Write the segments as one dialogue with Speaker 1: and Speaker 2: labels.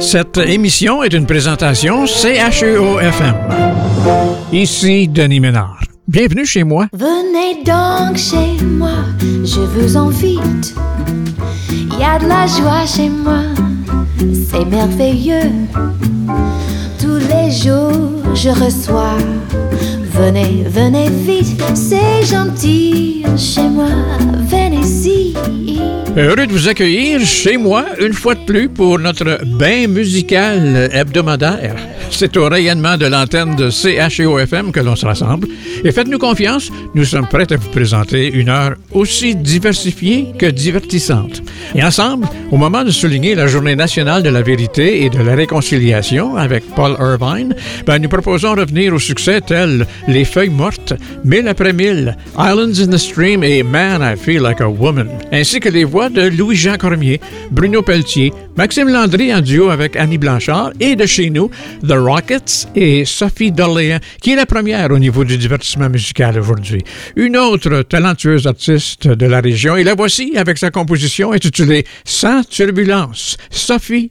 Speaker 1: Cette émission est une présentation CHEO-FM. Ici Denis Ménard. Bienvenue chez moi.
Speaker 2: Venez donc chez moi, je vous invite. Il y a de la joie chez moi, c'est merveilleux. Tous les jours, je reçois. Venez, venez vite, c'est gentil chez moi, venez-y.
Speaker 1: Heureux de vous accueillir chez moi une fois de plus pour notre bain musical hebdomadaire. C'est au rayonnement de l'antenne de CHEO-FM que l'on se rassemble. Et faites-nous confiance, nous sommes prêts à vous présenter une heure aussi diversifiée que divertissante. Et ensemble, au moment de souligner la Journée nationale de la vérité et de la réconciliation avec Paul Irvine, ben, nous proposons revenir aux succès tels Les Feuilles mortes, Mille après mille, Islands in the Stream et Man, I Feel Like a Woman, ainsi que les voix de Louis-Jean Cormier, Bruno Pelletier, Maxime Landry en duo avec Annie Blanchard et de chez nous, The Rockets et Sophie Dorléan, qui est la première au niveau du divertissement musical aujourd'hui. Une autre talentueuse artiste de la région, et la voici avec sa composition intitulée Sans turbulence, Sophie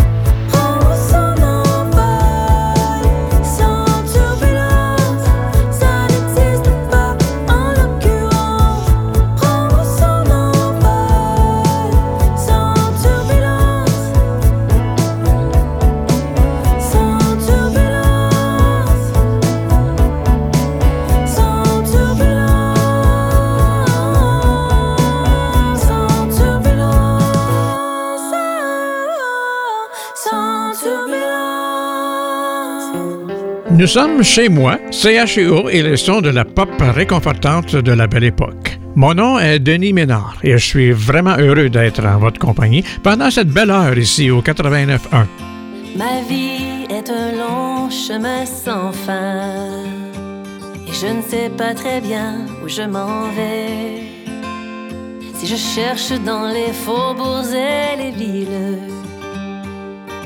Speaker 1: Nous sommes chez moi, CHEO et les sons de la pop réconfortante de la belle époque. Mon nom est Denis Ménard et je suis vraiment heureux d'être en votre compagnie pendant cette belle heure ici au 89.1.
Speaker 3: Ma vie est un long chemin sans fin et je ne sais pas très bien où je m'en vais. Si je cherche dans les faubourgs et les villes,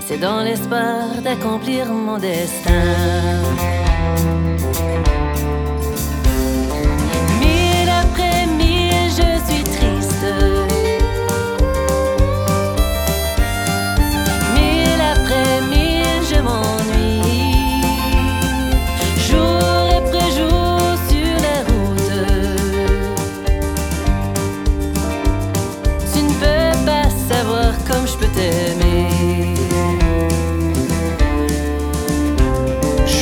Speaker 3: c'est dans l'espoir d'accomplir mon destin.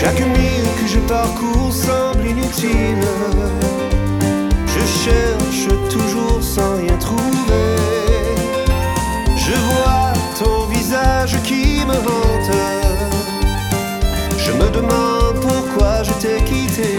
Speaker 4: Chaque mille que je parcours semble inutile. Je cherche toujours sans rien trouver. Je vois ton visage qui me hante. Je me demande pourquoi je t'ai quitté.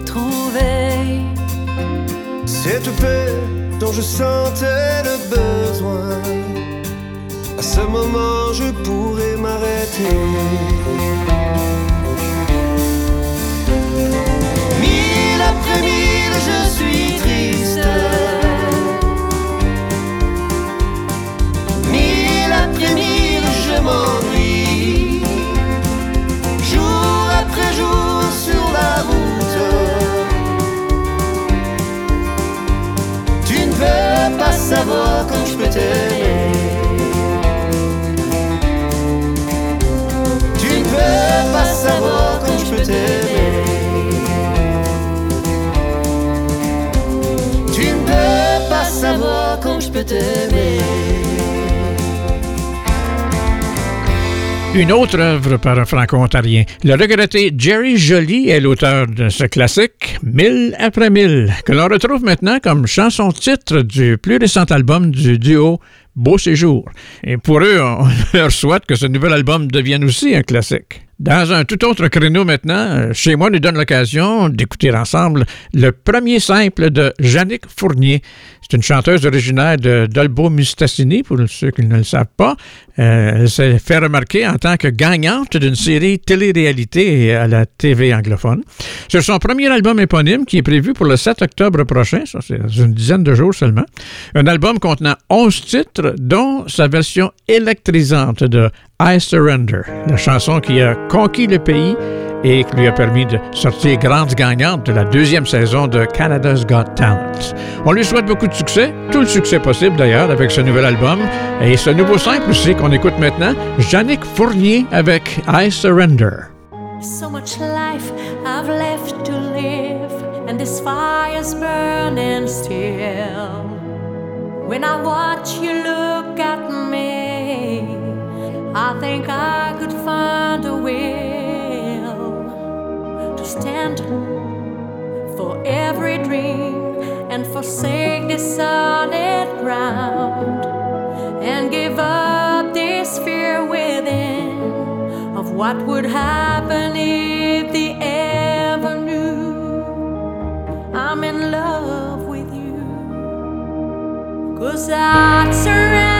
Speaker 3: Trouvé
Speaker 4: cette paix dont je sentais le besoin. À ce moment, je pourrais m'arrêter. Savoir quand je peux t'aimer. Tu ne peux pas savoir quand je peux t'aimer. Tu ne peux pas savoir quand je peux t'aimer.
Speaker 5: Une autre œuvre par un franco-ontarien. Le regretté Jerry Joly est l'auteur de ce classique, Mille après mille, que l'on retrouve maintenant comme chanson-titre du plus récent album du duo Beau Séjour. Et pour eux, on leur souhaite que ce nouvel album devienne aussi un classique. Dans un tout autre créneau maintenant, euh, chez moi nous donne l'occasion d'écouter ensemble le premier simple de Jannick Fournier. C'est une chanteuse originaire de Dolbo Mistassini, pour ceux qui ne le savent pas. Euh, elle s'est fait remarquer en tant que gagnante d'une série télé-réalité à la TV anglophone. C'est son premier album éponyme qui est prévu pour le 7 octobre prochain, ça c'est une dizaine de jours seulement. Un album contenant 11 titres, dont sa version électrisante de I Surrender, la chanson qui a conquis le pays et qui lui a permis de sortir grande gagnante de la deuxième saison de Canada's Got Talent. On lui souhaite beaucoup de succès, tout le succès possible d'ailleurs avec ce nouvel album et ce nouveau simple aussi qu'on écoute maintenant, Jannick Fournier avec I Surrender.
Speaker 6: So much life I've left to live and this fire's burning still. When I watch you look at me, I think I could find a way stand for every dream and forsake the solid ground and give up this fear within of what would happen if they ever knew I'm in love with you. Cause I'd surrender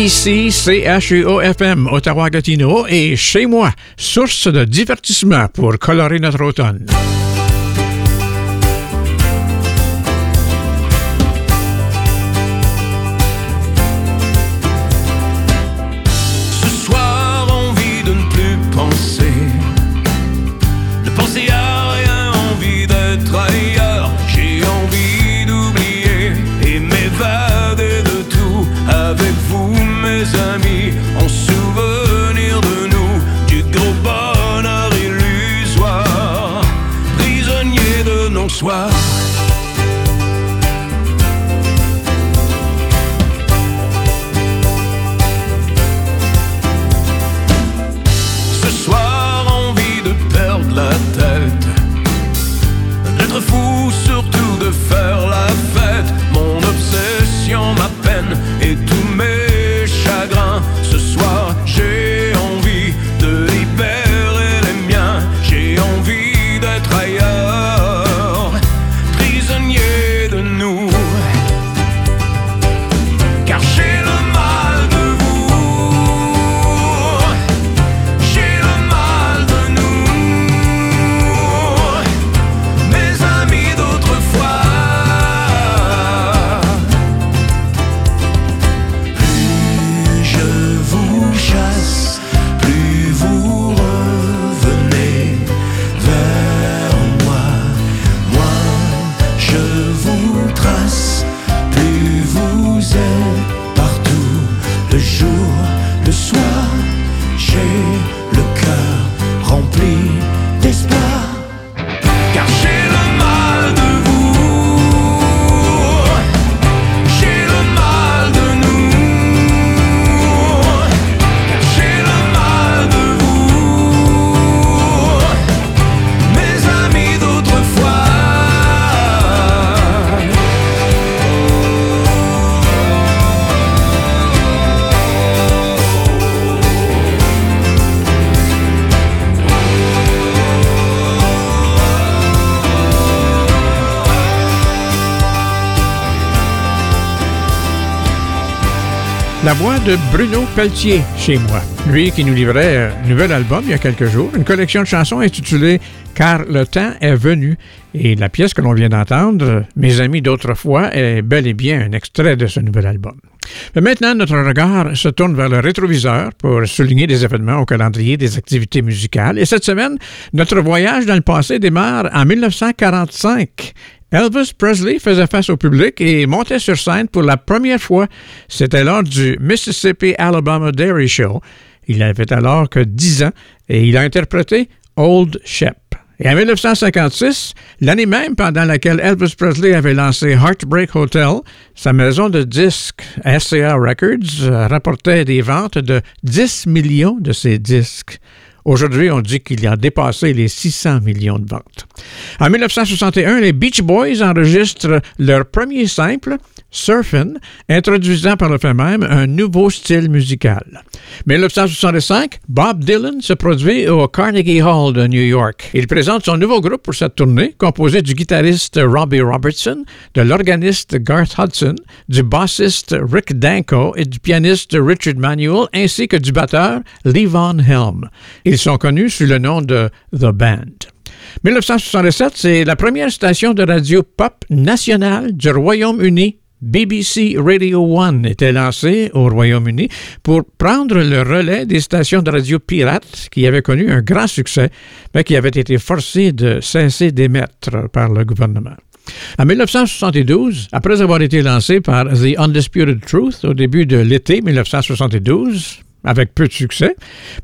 Speaker 5: Ici, CHUO-FM, Ottawa-Gatineau, et chez moi, source de divertissement pour colorer notre automne. De Bruno Pelletier chez moi. Lui qui nous livrait un nouvel album il y a quelques jours, une collection de chansons intitulée Car le temps est venu. Et la pièce que l'on vient d'entendre, Mes amis d'autrefois, est bel et bien un extrait de ce nouvel album. Mais maintenant, notre regard se tourne vers le rétroviseur pour souligner des événements au calendrier des activités musicales. Et cette semaine, notre voyage dans le passé démarre en 1945 Elvis Presley faisait face au public et montait sur scène pour la première fois. C'était lors du Mississippi Alabama Dairy Show. Il avait alors que 10 ans et il a interprété Old Shep. Et en 1956, l'année même pendant laquelle Elvis Presley avait lancé Heartbreak Hotel, sa maison de disques SCA Records rapportait des ventes de 10 millions de ses disques. Aujourd'hui, on dit qu'il a dépassé les 600 millions de ventes. En 1961, les Beach Boys enregistrent leur premier simple, Surfin', introduisant par le fait même un nouveau style musical. 1965, Bob Dylan se produit au Carnegie Hall de New York. Il présente son nouveau groupe pour cette tournée, composé du guitariste Robbie Robertson, de l'organiste Garth Hudson, du bassiste Rick Danko et du pianiste Richard Manuel, ainsi que du batteur Levon Helm. Ils sont connus sous le nom de The Band. 1967, c'est la première station de radio pop nationale du Royaume-Uni BBC Radio One était lancée au Royaume-Uni pour prendre le relais des stations de radio pirates qui avaient connu un grand succès, mais qui avaient été forcées de cesser d'émettre par le gouvernement. En 1972, après avoir été lancé par The Undisputed Truth au début de l'été 1972, avec peu de succès,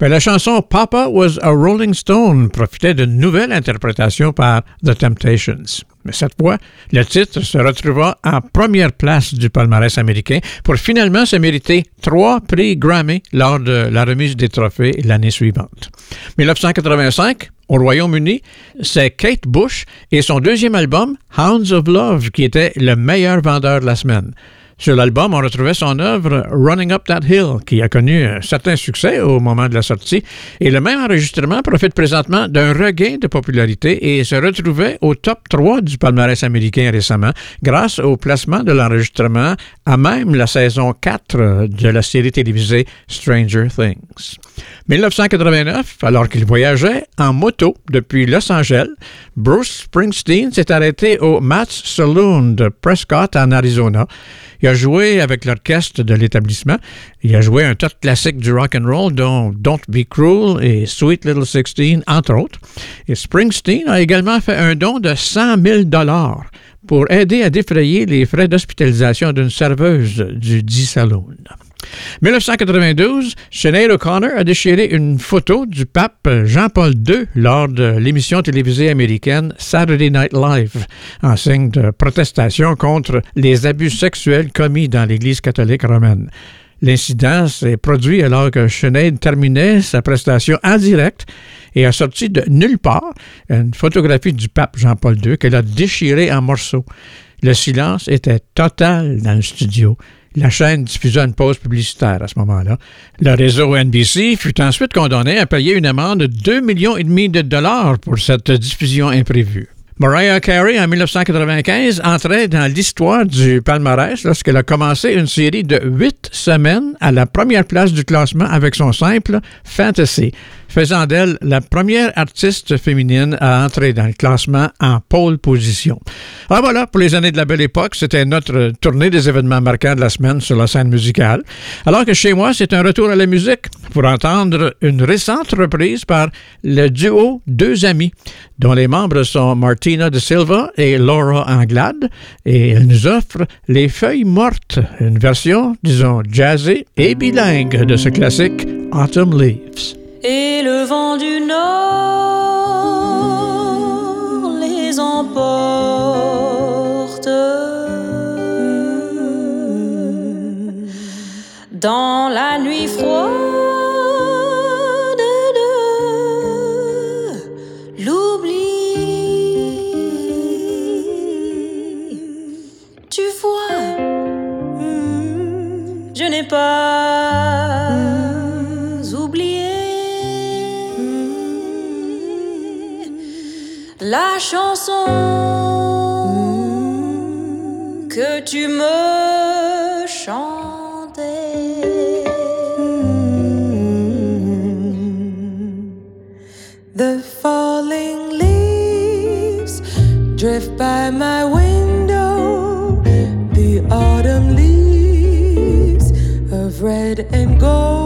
Speaker 5: mais la chanson Papa Was a Rolling Stone profitait d'une nouvelle interprétation par The Temptations. Mais cette fois, le titre se retrouva en première place du palmarès américain pour finalement se mériter trois prix Grammy lors de la remise des trophées l'année suivante. 1985, au Royaume-Uni, c'est Kate Bush et son deuxième album, Hounds of Love, qui était le meilleur vendeur de la semaine. Sur l'album, on retrouvait son œuvre Running Up That Hill, qui a connu un certain succès au moment de la sortie. Et le même enregistrement profite présentement d'un regain de popularité et se retrouvait au top 3 du palmarès américain récemment, grâce au placement de l'enregistrement à même la saison 4 de la série télévisée Stranger Things. 1989, alors qu'il voyageait en moto depuis Los Angeles, Bruce Springsteen s'est arrêté au Matt's Saloon de Prescott en Arizona. Il a joué avec l'orchestre de l'établissement. Il a joué un tas de classiques du rock and roll, dont Don't Be Cruel et Sweet Little Sixteen, entre autres. Et Springsteen a également fait un don de 100 000 dollars pour aider à défrayer les frais d'hospitalisation d'une serveuse du dit saloon. 1992, Sinead O'Connor a déchiré une photo du pape Jean-Paul II lors de l'émission télévisée américaine Saturday Night Live, en signe de protestation contre les abus sexuels commis dans l'Église catholique romaine. L'incident s'est produit alors que Sinead terminait sa prestation en direct et a sorti de nulle part une photographie du pape Jean-Paul II qu'elle a déchirée en morceaux. Le silence était total dans le studio. La chaîne diffusa une pause publicitaire à ce moment-là. Le réseau NBC fut ensuite condamné à payer une amende de 2 millions et demi de dollars pour cette diffusion imprévue. Mariah Carey, en 1995, entrait dans l'histoire du palmarès lorsqu'elle a commencé une série de huit semaines à la première place du classement avec son simple Fantasy faisant d'elle la première artiste féminine à entrer dans le classement en pole position. Alors voilà, pour les années de la belle époque, c'était notre tournée des événements marquants de la semaine sur la scène musicale. Alors que chez moi, c'est un retour à la musique pour entendre une récente reprise par le duo Deux Amis, dont les membres sont Martina de Silva et Laura Anglade, et elle nous offre Les Feuilles Mortes, une version, disons, jazzée et bilingue de ce classique Autumn Leaves
Speaker 6: et le vent du nord les emporte dans la nuit froide de l'oubli. Tu vois, je n'ai pas la chanson que tu me chantais.
Speaker 7: The falling leaves drift by my window, the autumn leaves of red and gold.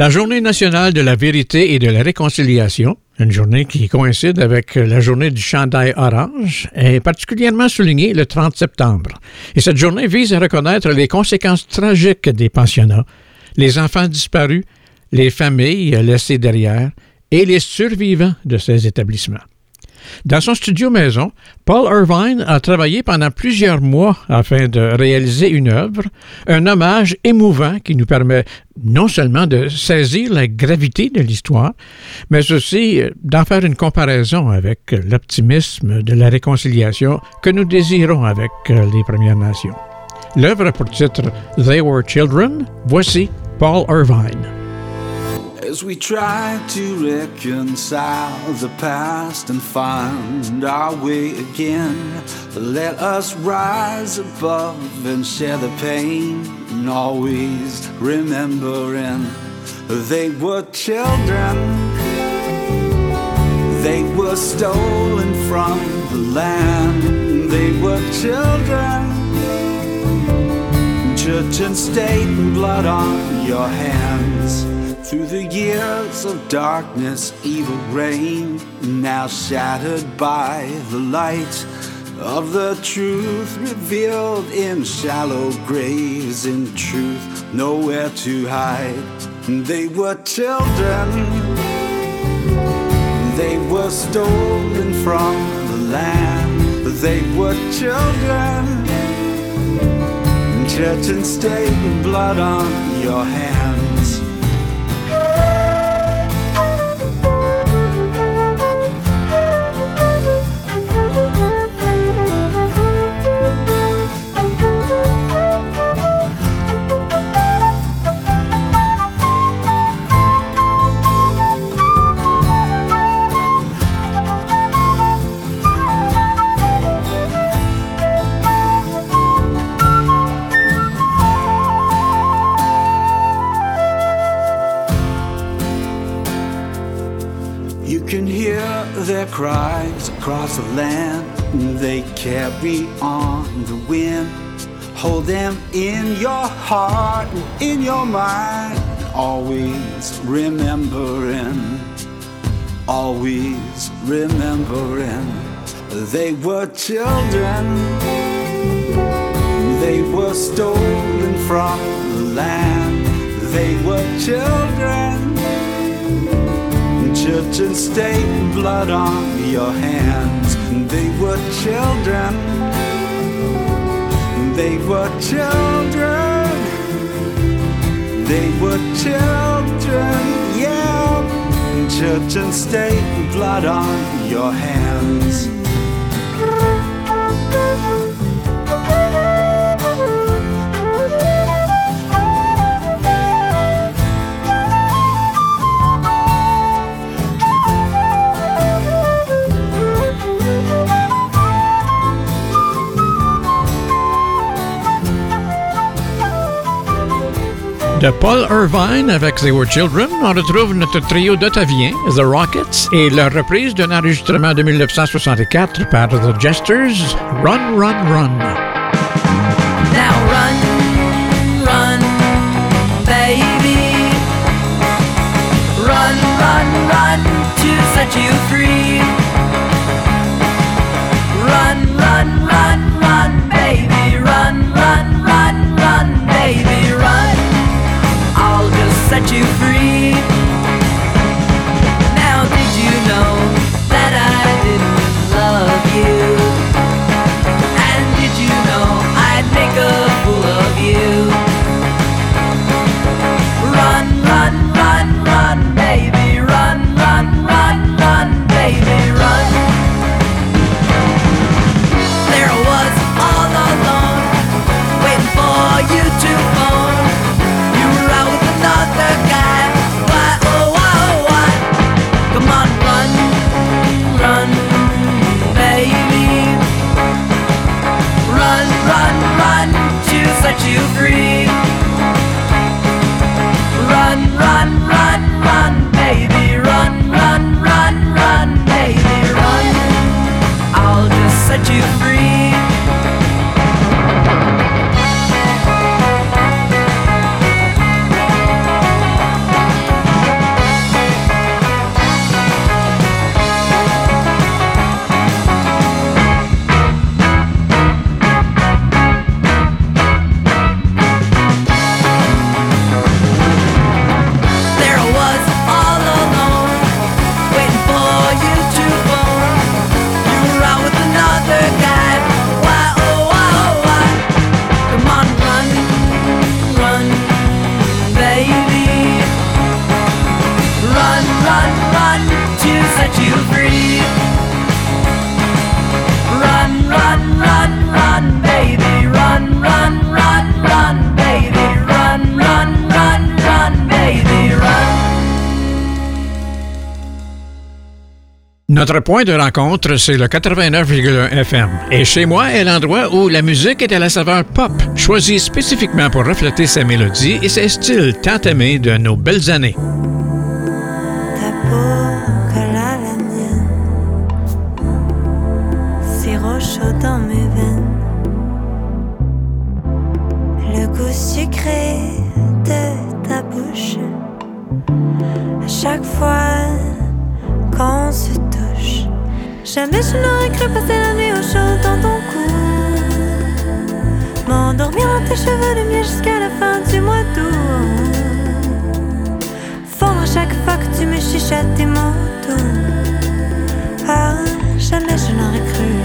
Speaker 6: La
Speaker 5: Journée nationale de la vérité et de la réconciliation, une journée qui coïncide avec la journée du chandail orange, est particulièrement soulignée le 30 septembre. Et cette journée vise à reconnaître les conséquences tragiques des pensionnats, les enfants disparus, les familles laissées derrière et les survivants de ces établissements. Dans son studio maison, Paul Irvine a travaillé pendant plusieurs mois afin de réaliser une œuvre, un hommage émouvant qui nous permet non seulement de saisir la gravité de l'histoire, mais aussi d'en faire une comparaison avec l'optimisme de la réconciliation que nous désirons avec les Premières Nations. L'œuvre a pour titre They Were Children. Voici Paul Irvine.
Speaker 8: As we try to reconcile the past and find our way again, let us rise above and share the pain, and always remembering they were children. They were stolen from the land. They were children. Church and state and blood on your hands. Through the years of darkness, evil reigned, now shattered by the light of the truth revealed in shallow graves. In truth, nowhere to hide. They were children, they were stolen from the land. They were children, church and state blood on your hands. Can hear their cries across the land. They carry on the wind. Hold them in your heart and in your mind. Always remembering, always remembering. They were children. They were stolen from the land. They were children church and state blood on your hands. They were children. They were children. They were children, yeah. Church and state blood on your hands.
Speaker 5: De Paul Irvine avec They Were Children, on retrouve notre trio d'Ottaviens, The Rockets, et leur reprise d'un enregistrement de 1964 par The Jesters, Run, Run, Run.
Speaker 6: Now run, run, baby. Run, run, run to set you free. Set you free.
Speaker 5: Notre point de rencontre, c'est le 89,1 FM. Et chez moi est l'endroit où la musique est à la saveur pop, choisie spécifiquement pour refléter sa mélodie et ses styles tant aimés de nos belles années.
Speaker 1: Jamais je n'aurais cru passer la nuit au chaud dans ton cou. M'endormir dans tes cheveux de miel jusqu'à la fin du mois d'août. Fondre à chaque fois que tu me chuchotes tes doux. Ah, jamais je n'aurais cru.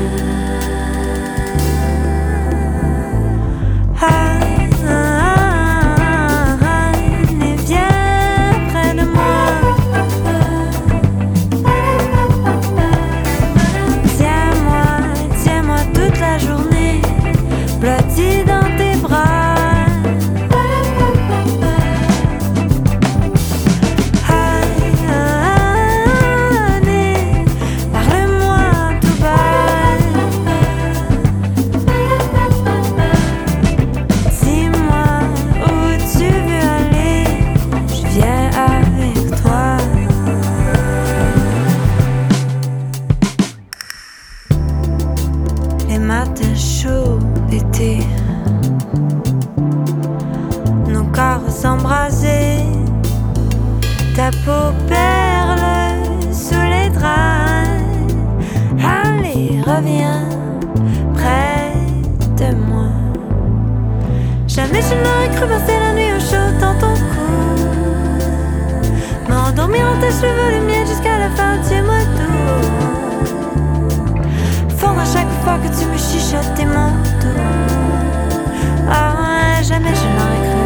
Speaker 1: Reviens près de moi. Jamais je n'aurais cru passer la nuit au chaud dans ton cou. M'endormir dans tes cheveux, mien jusqu'à la fin du mois d'août. Fondre à chaque fois que tu me chuchotes tes doux. Ah, jamais je n'aurais cru.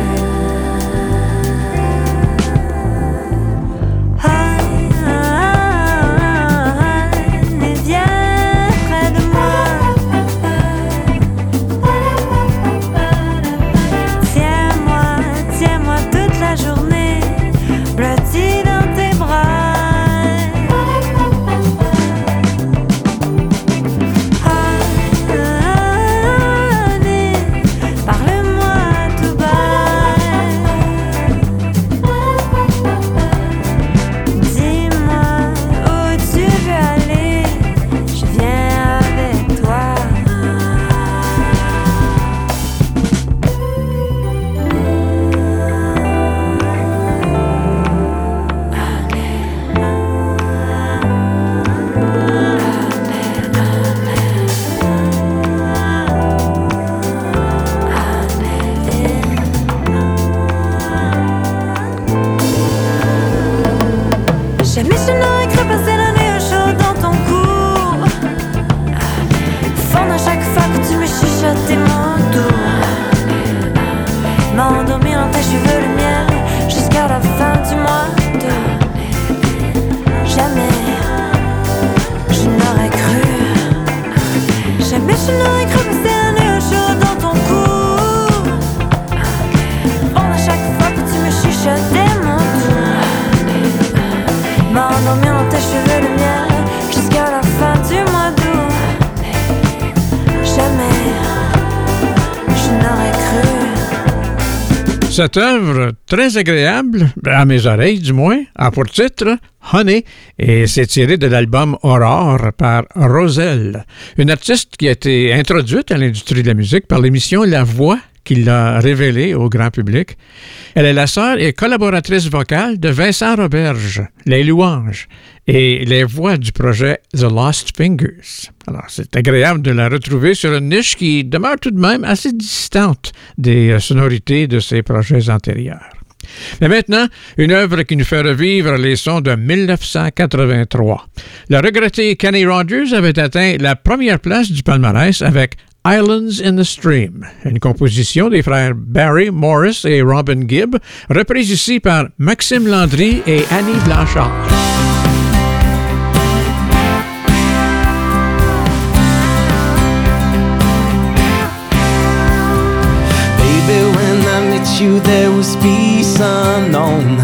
Speaker 5: Cette œuvre très agréable, à mes oreilles du moins, a pour titre Honey et c'est tiré de l'album Aurore par Roselle, une artiste qui a été introduite à l'industrie de la musique par l'émission La Voix qui l'a révélée au grand public. Elle est la sœur et collaboratrice vocale de Vincent Roberge, Les Louanges, et les voix du projet The Lost Fingers. Alors, c'est agréable de la retrouver sur une niche qui demeure tout de même assez distante des euh, sonorités de ses projets antérieurs. Mais maintenant, une œuvre qui nous fait revivre les sons de 1983. Le regretté Kenny Rogers avait atteint la première place du palmarès avec Islands in the Stream, une composition des frères Barry Morris et Robin Gibb, reprise ici par Maxime Landry et Annie Blanchard.
Speaker 9: Baby, when I met you, there was peace unknown.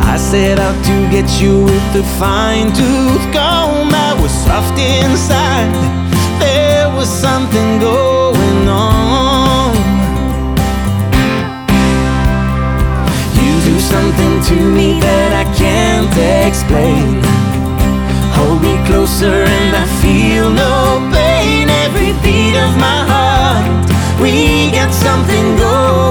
Speaker 9: I set out to get you with a fine tooth comb. I was
Speaker 10: soft inside. Something going on. You do something to me that I can't explain. Hold me closer and I feel no pain. Every beat of my heart, we got something going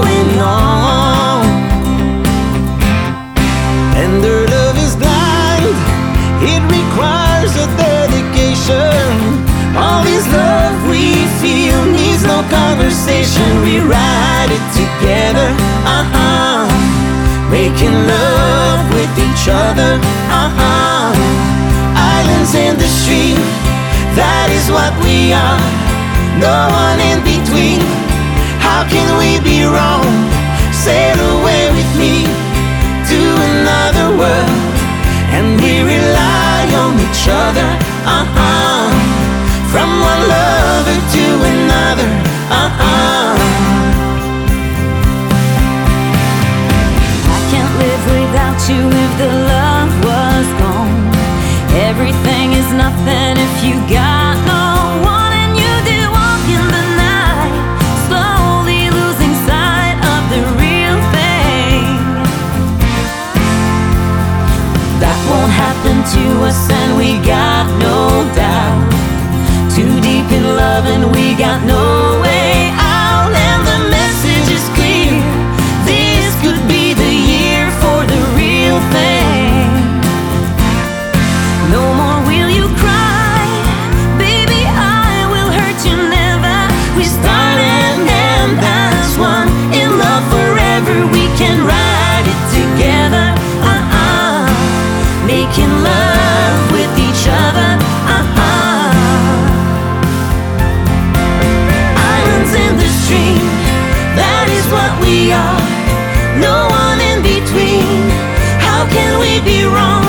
Speaker 10: conversation. We ride it together, uh huh. Making love with each other, uh huh. Islands in the stream, that is what we are. No one in between. How can we be wrong? Sail away with me to another world, and we rely on each other. Uh huh. From one lover to another. Uh.
Speaker 3: I can't live without you if the love was gone. Everything is nothing if you got no one, and you walk in the night, slowly losing sight of the real thing. That won't happen to us, and we got no doubt. Too deep in love, and No one in between. How can we be wrong?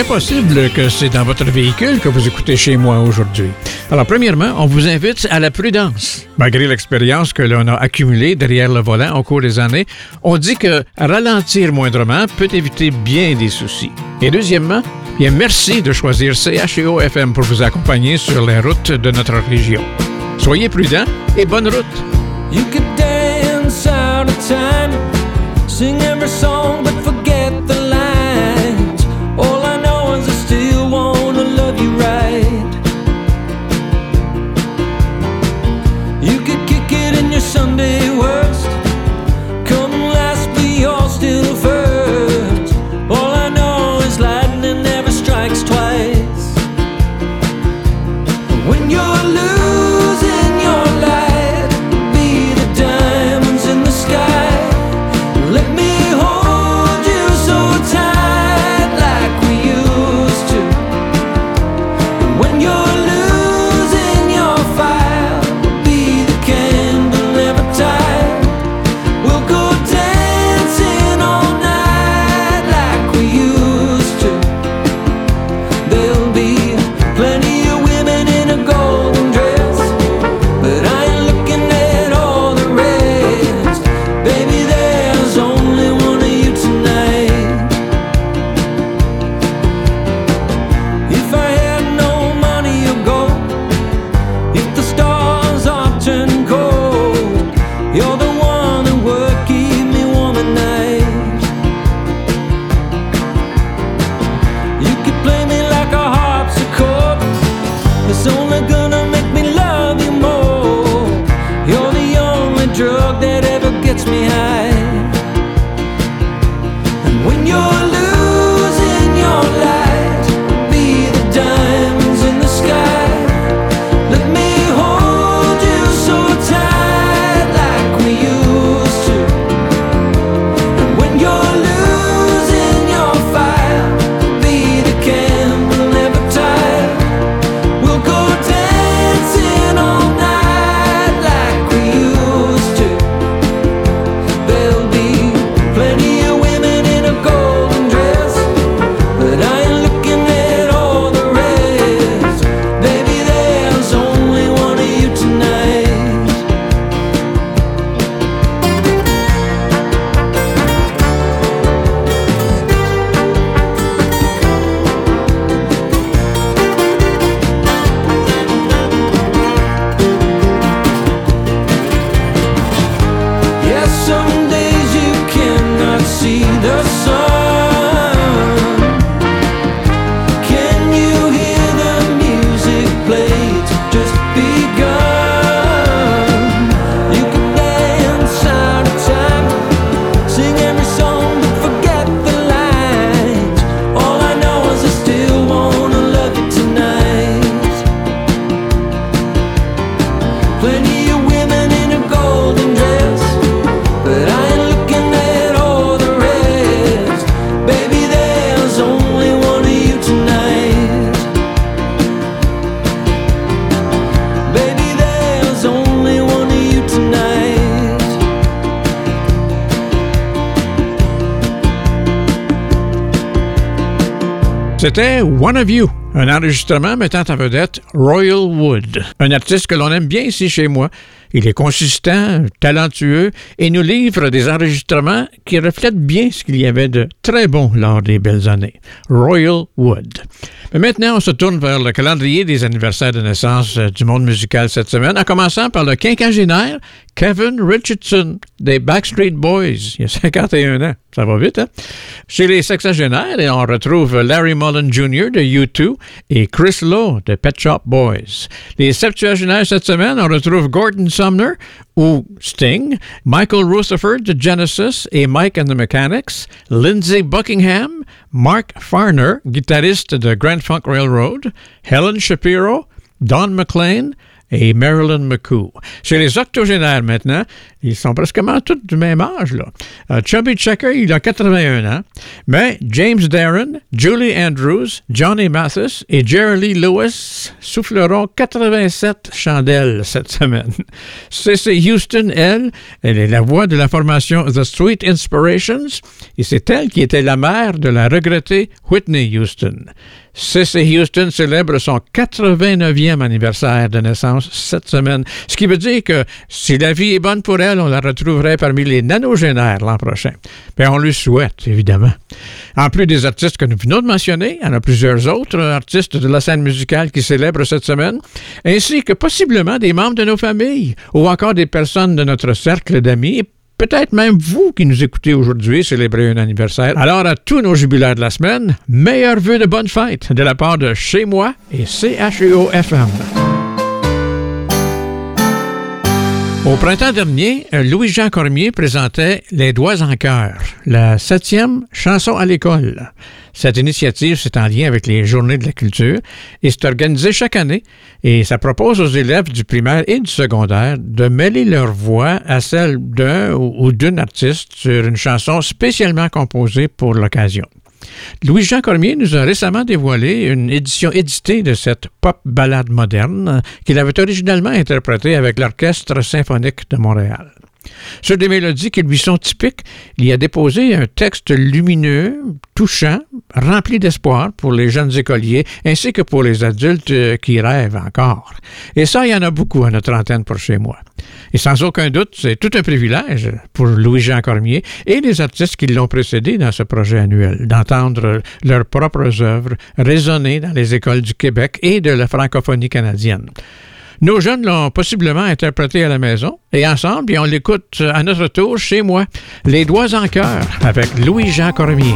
Speaker 6: Est possible que c'est dans votre véhicule que vous écoutez chez moi aujourd'hui. Alors, premièrement, on vous invite à la prudence. Malgré l'expérience que l'on a accumulée derrière le volant au cours des années, on dit que ralentir moindrement peut éviter bien des soucis. Et deuxièmement, bien merci de choisir CHEO FM pour vous accompagner sur les routes de notre région. Soyez prudents et bonne route.
Speaker 4: One of You,
Speaker 5: un enregistrement mettant en vedette Royal Wood, un artiste que l'on aime bien ici chez moi. Il est consistant, talentueux et nous livre des enregistrements qui reflètent bien ce qu'il y avait de très bon lors des belles années. Royal Wood. Mais maintenant, on se tourne vers le calendrier des anniversaires de naissance euh, du monde musical cette semaine, en commençant par le quinquagénaire Kevin Richardson des Backstreet Boys. Il y a 51 ans. Ça va vite, hein? Chez les sexagénaires, on retrouve Larry Mullen Jr. de U2 et Chris Lowe de Pet Shop Boys. Les septuagénaires cette semaine, on retrouve Gordon Sumner ou Sting, Michael Rutherford de Genesis et Mike and the Mechanics, Lindsey Buckingham, Mark Farner, guitariste de Grand Funk Railroad, Helen Shapiro, Don McLean, et Marilyn McCoo. Chez les octogénaires maintenant, ils sont presque tous du même âge. Là. Euh, Chubby Checker, il a 81 ans, mais James Darren, Julie Andrews, Johnny Mathis et Jerry Lee Lewis souffleront 87 chandelles cette semaine. C.C. Houston, elle, elle est la voix de la formation The Sweet Inspirations et c'est elle qui était la mère de la regrettée Whitney Houston. C.C. Houston célèbre son 89e anniversaire de naissance cette semaine, ce qui veut dire que si la vie est bonne pour elle, on la retrouverait parmi les nanogénaires l'an prochain. Mais on lui souhaite, évidemment. En plus des artistes que nous venons de mentionner, il y en a plusieurs autres artistes de la scène musicale qui célèbrent cette semaine, ainsi que possiblement des membres de nos familles ou encore des personnes de notre cercle d'amis peut-être même vous qui nous écoutez aujourd'hui célébrer un anniversaire. Alors à tous nos jubilaires de la semaine, meilleurs vœux de bonne fête de la part de Chez moi et CHEO Au printemps dernier, Louis-Jean Cormier présentait Les Doigts en cœur, la septième chanson à l'école. Cette initiative, c'est en lien avec les Journées de la culture et c'est organisé chaque année et ça propose aux élèves du primaire et du secondaire de mêler leur voix à celle d'un ou d'une artiste sur une chanson spécialement composée pour l'occasion. Louis-Jean Cormier nous a récemment dévoilé une édition éditée de cette pop ballade moderne qu'il avait originalement interprétée avec l'Orchestre symphonique de Montréal. Sur des mélodies qui lui sont typiques, il y a déposé un texte lumineux, touchant, rempli d'espoir pour les jeunes écoliers ainsi que pour les adultes euh, qui rêvent encore. Et ça, il y en a beaucoup à notre antenne pour chez moi. Et sans aucun doute, c'est tout un privilège pour Louis-Jean Cormier et les artistes qui l'ont précédé dans ce projet annuel d'entendre leurs propres œuvres résonner dans les écoles du Québec et de la francophonie canadienne. Nos jeunes l'ont possiblement interprété à la maison et ensemble, on l'écoute à notre tour chez moi. Les doigts en cœur avec Louis-Jean Cormier.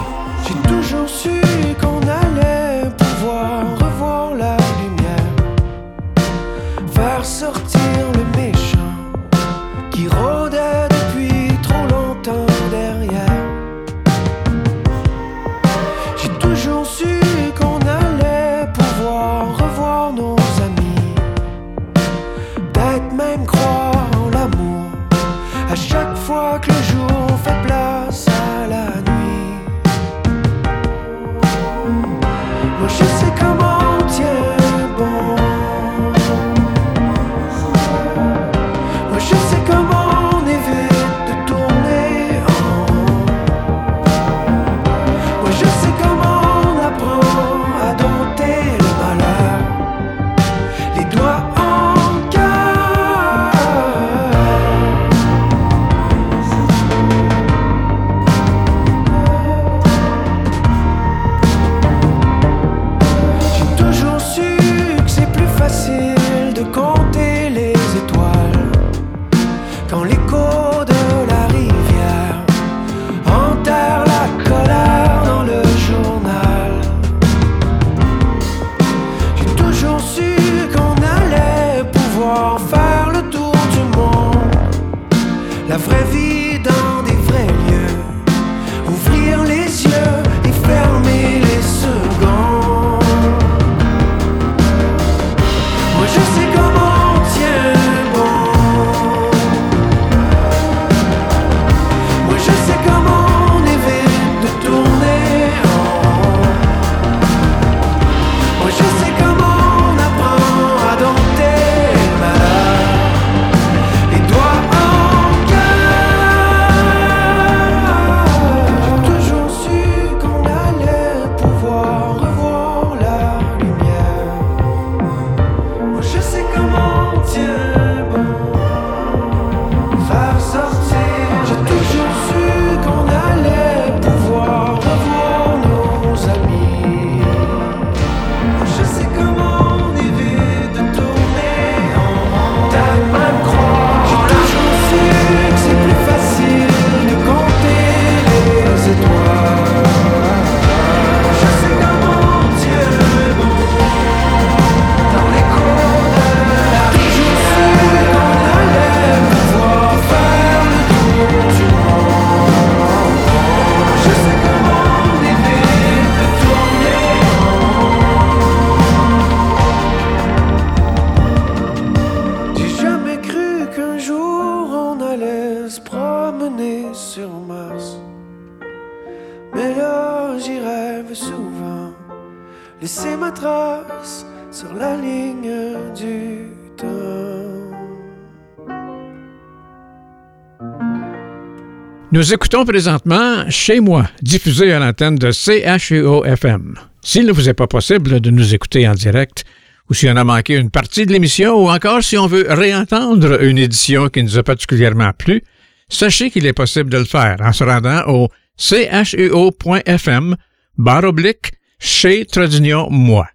Speaker 5: Nous écoutons présentement Chez moi, diffusé à l'antenne de CHEO-FM. S'il ne vous est pas possible de nous écouter en direct, ou si on a manqué une partie de l'émission, ou encore si on veut réentendre une édition qui nous a particulièrement plu, sachez qu'il est possible de le faire en se rendant au cheo.fm barre oblique chez Tradignon Moi.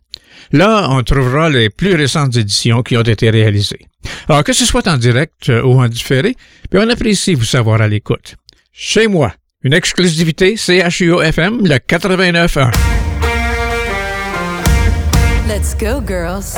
Speaker 5: Là, on trouvera les plus récentes éditions qui ont été réalisées. Alors, que ce soit en direct euh, ou en différé, on apprécie vous savoir à l'écoute. Chez moi, une exclusivité CHUO-FM, le 89.1.
Speaker 6: Let's go, girls.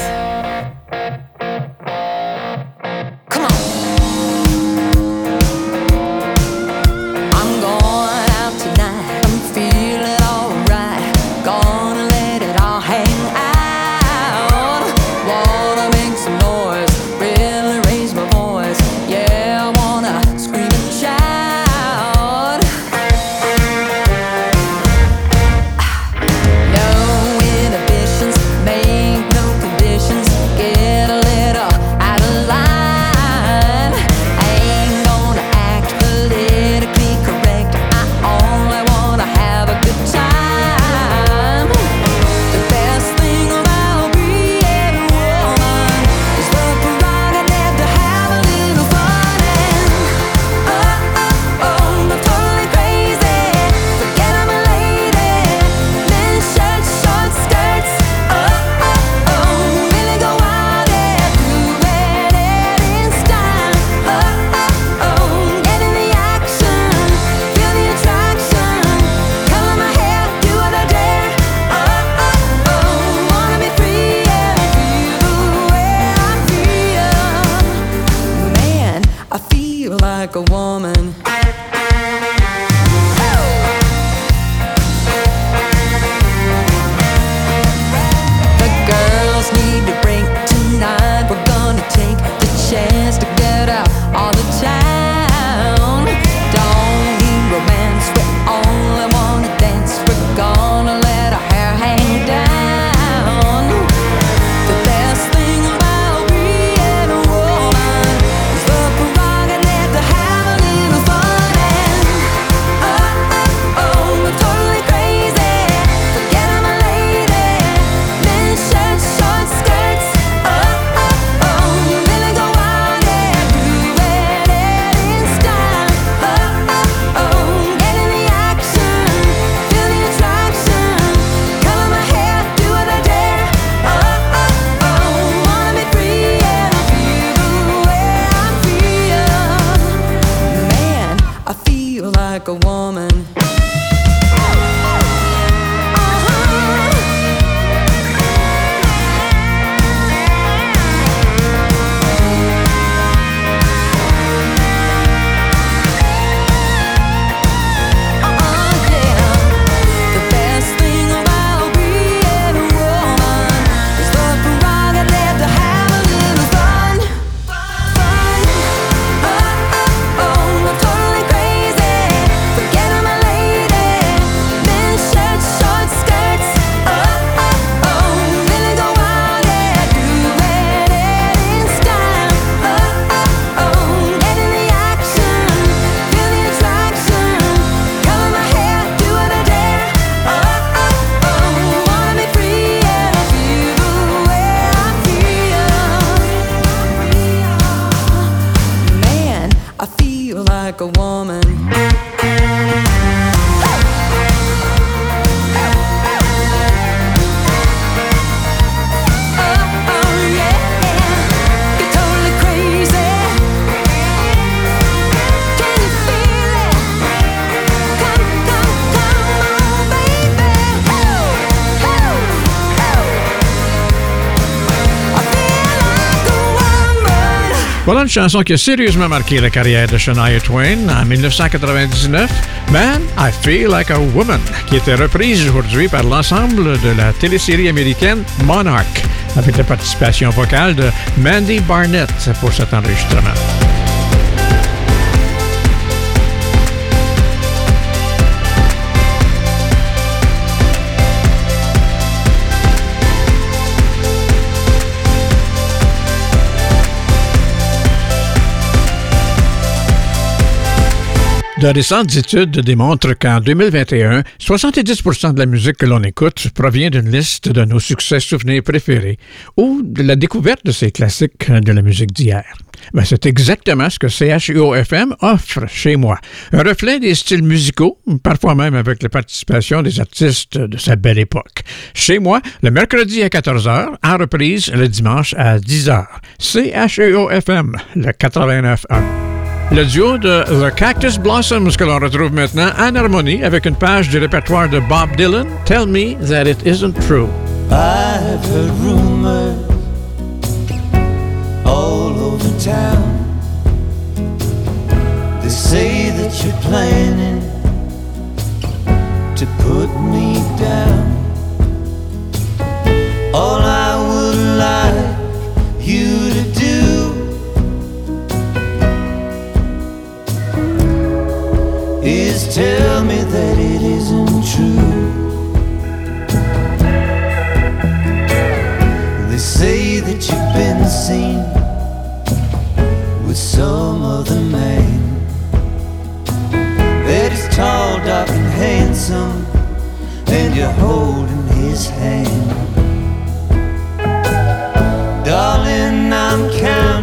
Speaker 5: Voilà une chanson qui a sérieusement marqué la carrière de Shania Twain en 1999, Man, I Feel Like a Woman, qui était reprise aujourd'hui par l'ensemble de la télésérie américaine Monarch, avec la participation vocale de Mandy Barnett pour cet enregistrement. De récentes études démontrent qu'en 2021, 70% de la musique que l'on écoute provient d'une liste de nos succès souvenirs préférés ou de la découverte de ces classiques de la musique d'hier. Ben, c'est exactement ce que CHUO-FM offre chez moi. Un reflet des styles musicaux, parfois même avec la participation des artistes de sa belle époque. Chez moi, le mercredi à 14h, en reprise le dimanche à 10h. CHUO-FM, le 89.1. Le duo de The Cactus Blossoms que l'on retrouve maintenant en harmonie avec une page du répertoire de Bob Dylan, Tell Me That It Isn't True.
Speaker 4: I've heard rumors all over town. They say that you're planning to put me down. All I tell me that it isn't true. They say that you've been seen with some other man. That is tall, dark, and handsome, and you're holding his hand. Darling, I'm counting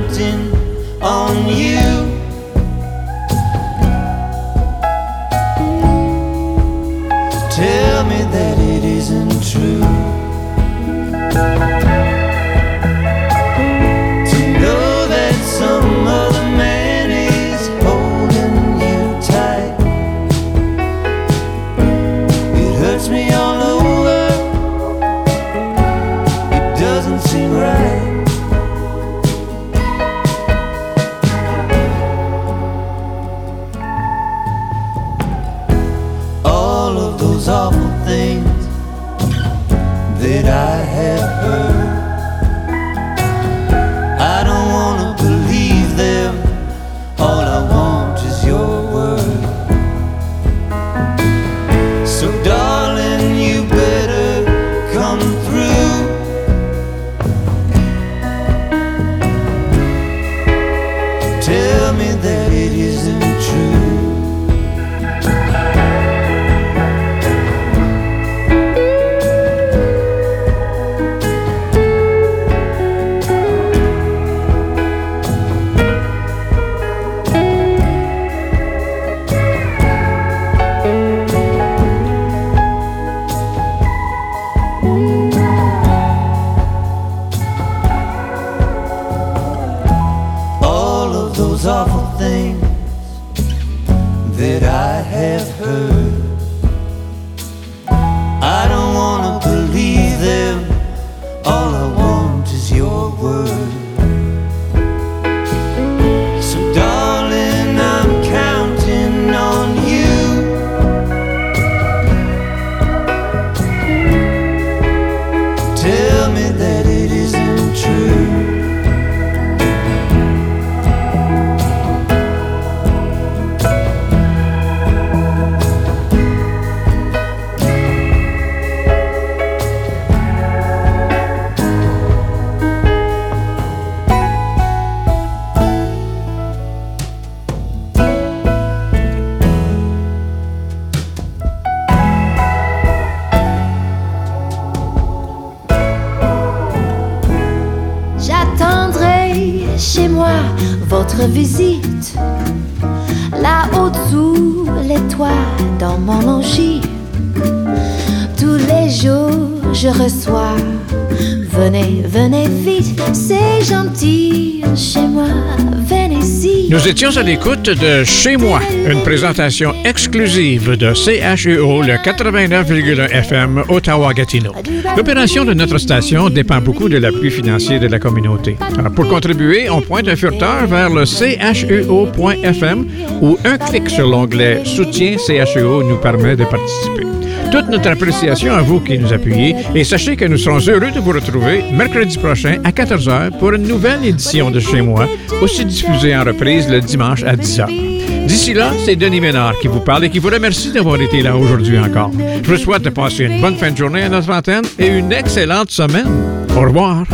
Speaker 5: Nous étions à l'écoute de Chez moi, une présentation exclusive de CHEO, le 89,1 FM Ottawa-Gatineau. L'opération de notre station dépend beaucoup de l'appui financier de la communauté. Pour contribuer, on pointe un furteur vers le cheo.fm où un clic sur l'onglet Soutien CHEO nous permet de participer. Toute notre appréciation à vous qui nous appuyez et sachez que nous serons heureux de vous retrouver mercredi prochain à 14h pour une nouvelle édition de Chez moi, aussi diffusée en reprise le dimanche à 10h. D'ici là, c'est Denis Ménard qui vous parle et qui vous remercie d'avoir été là aujourd'hui encore. Je vous souhaite de passer une bonne fin de journée à notre antenne et une excellente semaine. Au revoir.